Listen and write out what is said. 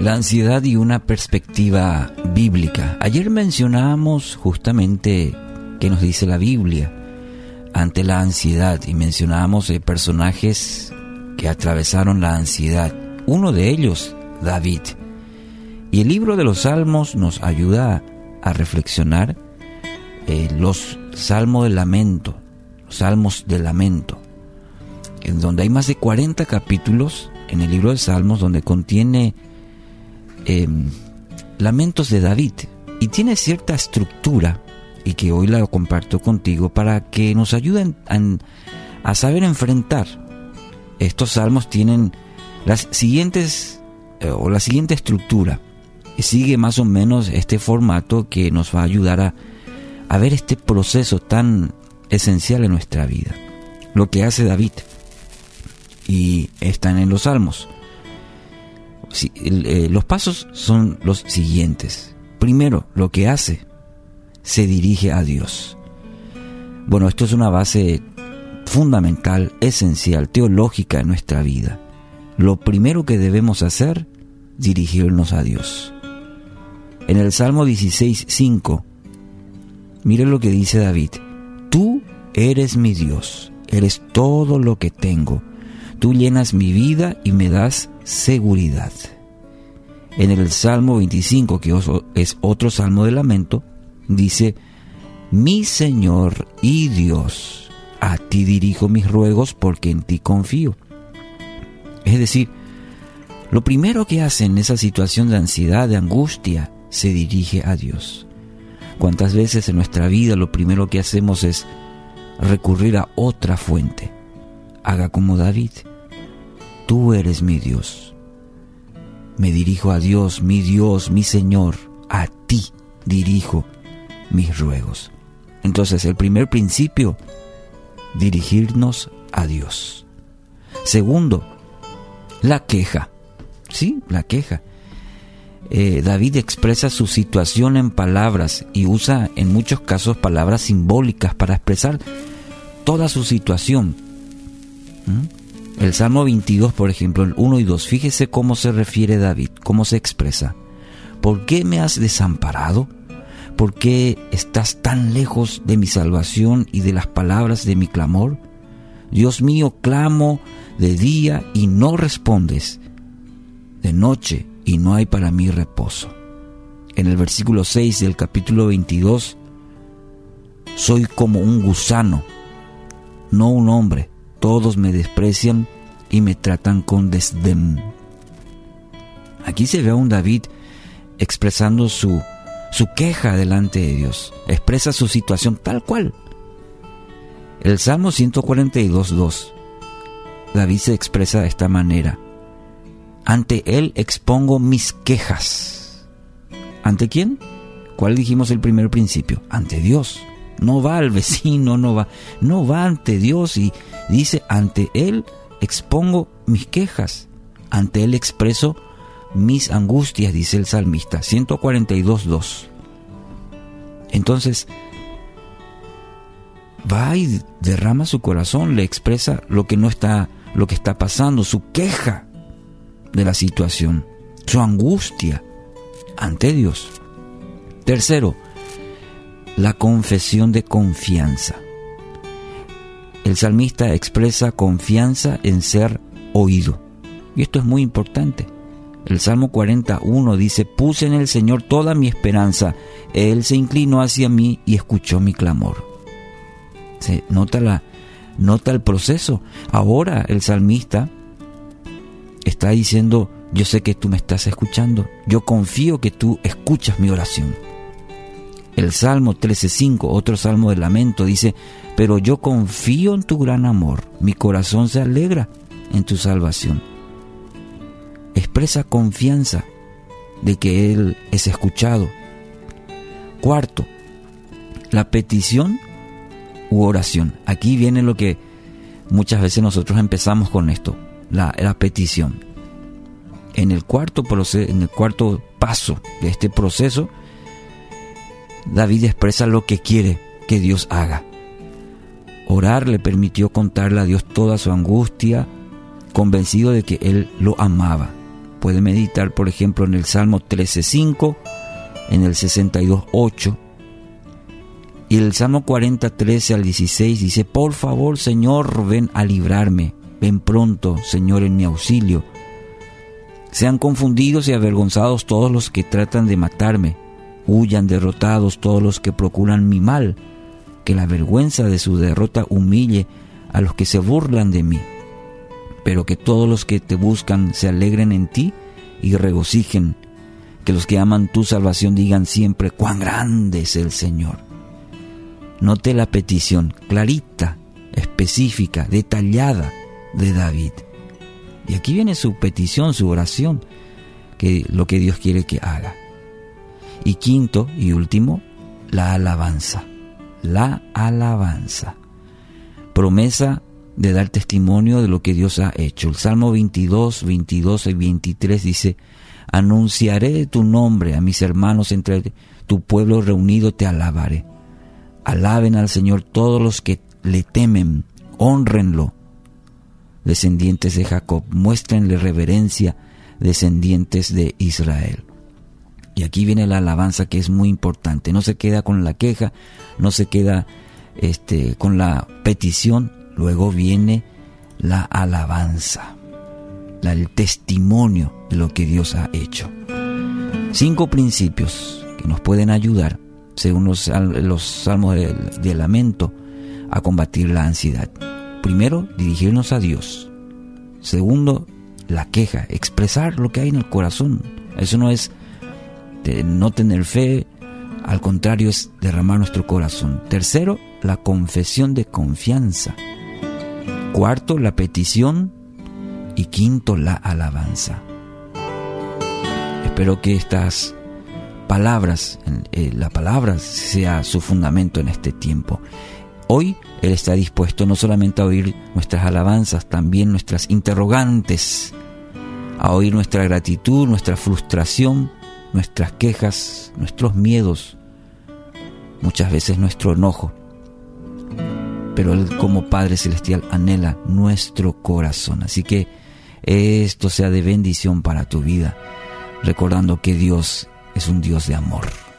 La ansiedad y una perspectiva bíblica. Ayer mencionábamos justamente qué nos dice la Biblia ante la ansiedad y mencionábamos eh, personajes que atravesaron la ansiedad. Uno de ellos, David. Y el libro de los Salmos nos ayuda a reflexionar eh, los salmos de lamento, salmos de lamento, en donde hay más de 40 capítulos en el libro de Salmos donde contiene Em, lamentos de David y tiene cierta estructura y que hoy la comparto contigo para que nos ayuden a, saber enfrentar. Estos salmos tienen las siguientes eh, o la siguiente estructura y sigue más o menos este formato que nos va a ayudar a, a ver este proceso tan esencial en nuestra vida. Lo que hace David y están en los salmos. Eh, los pasos son los siguientes. Primero, lo que hace, se dirige a Dios. Bueno, esto es una base fundamental, esencial, teológica en nuestra vida. Lo primero que debemos hacer, dirigirnos a Dios. En el Salmo 16, 5, mire lo que dice David. Tú eres mi Dios, eres todo lo que tengo. Tú llenas mi vida y me das seguridad. En el Salmo 25, que es otro salmo de lamento, dice, Mi Señor y Dios, a ti dirijo mis ruegos porque en ti confío. Es decir, lo primero que hace en esa situación de ansiedad, de angustia, se dirige a Dios. ¿Cuántas veces en nuestra vida lo primero que hacemos es recurrir a otra fuente? Haga como David tú eres mi Dios. Me dirijo a Dios, mi Dios, mi Señor, a ti dirijo mis ruegos. Entonces, el primer principio, dirigirnos a Dios. Segundo, la queja. Sí, la queja. Eh, David expresa su situación en palabras y usa en muchos casos palabras simbólicas para expresar toda su situación. ¿Mm? El Salmo 22, por ejemplo, el 1 y 2, fíjese cómo se refiere David, cómo se expresa. ¿Por qué me has desamparado? ¿Por qué estás tan lejos de mi salvación y de las palabras de mi clamor? Dios mío, clamo de día y no respondes, de noche y no hay para mí reposo. En el versículo 6 del capítulo 22, soy como un gusano, no un hombre todos me desprecian y me tratan con desdén. Aquí se ve a un David expresando su, su queja delante de Dios. Expresa su situación tal cual. El Salmo 142.2. David se expresa de esta manera. Ante Él expongo mis quejas. ¿Ante quién? ¿Cuál dijimos el primer principio? Ante Dios. No va al vecino, no va, no va ante Dios y dice, ante Él expongo mis quejas, ante Él expreso mis angustias, dice el salmista, 142.2. Entonces, va y derrama su corazón, le expresa lo que no está, lo que está pasando, su queja de la situación, su angustia ante Dios. Tercero, la confesión de confianza. El salmista expresa confianza en ser oído. Y esto es muy importante. El Salmo 41 dice, puse en el Señor toda mi esperanza. Él se inclinó hacia mí y escuchó mi clamor. Se nota, la, nota el proceso. Ahora el salmista está diciendo, yo sé que tú me estás escuchando. Yo confío que tú escuchas mi oración. El Salmo 13.5, otro salmo de lamento, dice, pero yo confío en tu gran amor, mi corazón se alegra en tu salvación. Expresa confianza de que Él es escuchado. Cuarto, la petición u oración. Aquí viene lo que muchas veces nosotros empezamos con esto, la, la petición. En el, cuarto en el cuarto paso de este proceso, David expresa lo que quiere que Dios haga. Orar le permitió contarle a Dios toda su angustia, convencido de que Él lo amaba. puede meditar, por ejemplo, en el Salmo 13.5, en el 62.8, y el Salmo 40, 13 al 16 dice, por favor Señor, ven a librarme, ven pronto Señor en mi auxilio. Sean confundidos y avergonzados todos los que tratan de matarme, huyan derrotados todos los que procuran mi mal, que la vergüenza de su derrota humille a los que se burlan de mí, pero que todos los que te buscan se alegren en ti y regocijen, que los que aman tu salvación digan siempre cuán grande es el Señor. Note la petición clarita, específica, detallada de David. Y aquí viene su petición, su oración, que lo que Dios quiere que haga. Y quinto y último, la alabanza. La alabanza. Promesa de dar testimonio de lo que Dios ha hecho. El Salmo 22, 22 y 23 dice, Anunciaré tu nombre a mis hermanos entre tu pueblo reunido, te alabaré. Alaben al Señor todos los que le temen, honrenlo. Descendientes de Jacob, muéstrenle reverencia, descendientes de Israel. Y aquí viene la alabanza que es muy importante. No se queda con la queja, no se queda este, con la petición, luego viene la alabanza, el testimonio de lo que Dios ha hecho. Cinco principios que nos pueden ayudar según los, salmos de, lamento, a combatir la ansiedad. Primero, dirigirnos a Dios. Segundo, la queja, expresar lo que hay en el corazón. Eso no es no tener fe, al contrario es derramar nuestro corazón. Tercero, la confesión de confianza. Cuarto, la petición. Y quinto, la alabanza. Espero que estas palabras, eh, la palabra sea su fundamento en este tiempo. Hoy Él está dispuesto no solamente a oír nuestras alabanzas, también nuestras interrogantes, a oír nuestra gratitud, nuestra frustración, nuestras quejas, nuestros miedos, muchas veces nuestro enojo. Pero Él como Padre Celestial anhela nuestro corazón. Así que esto sea de bendición para tu vida, recordando que Dios es un Dios de amor.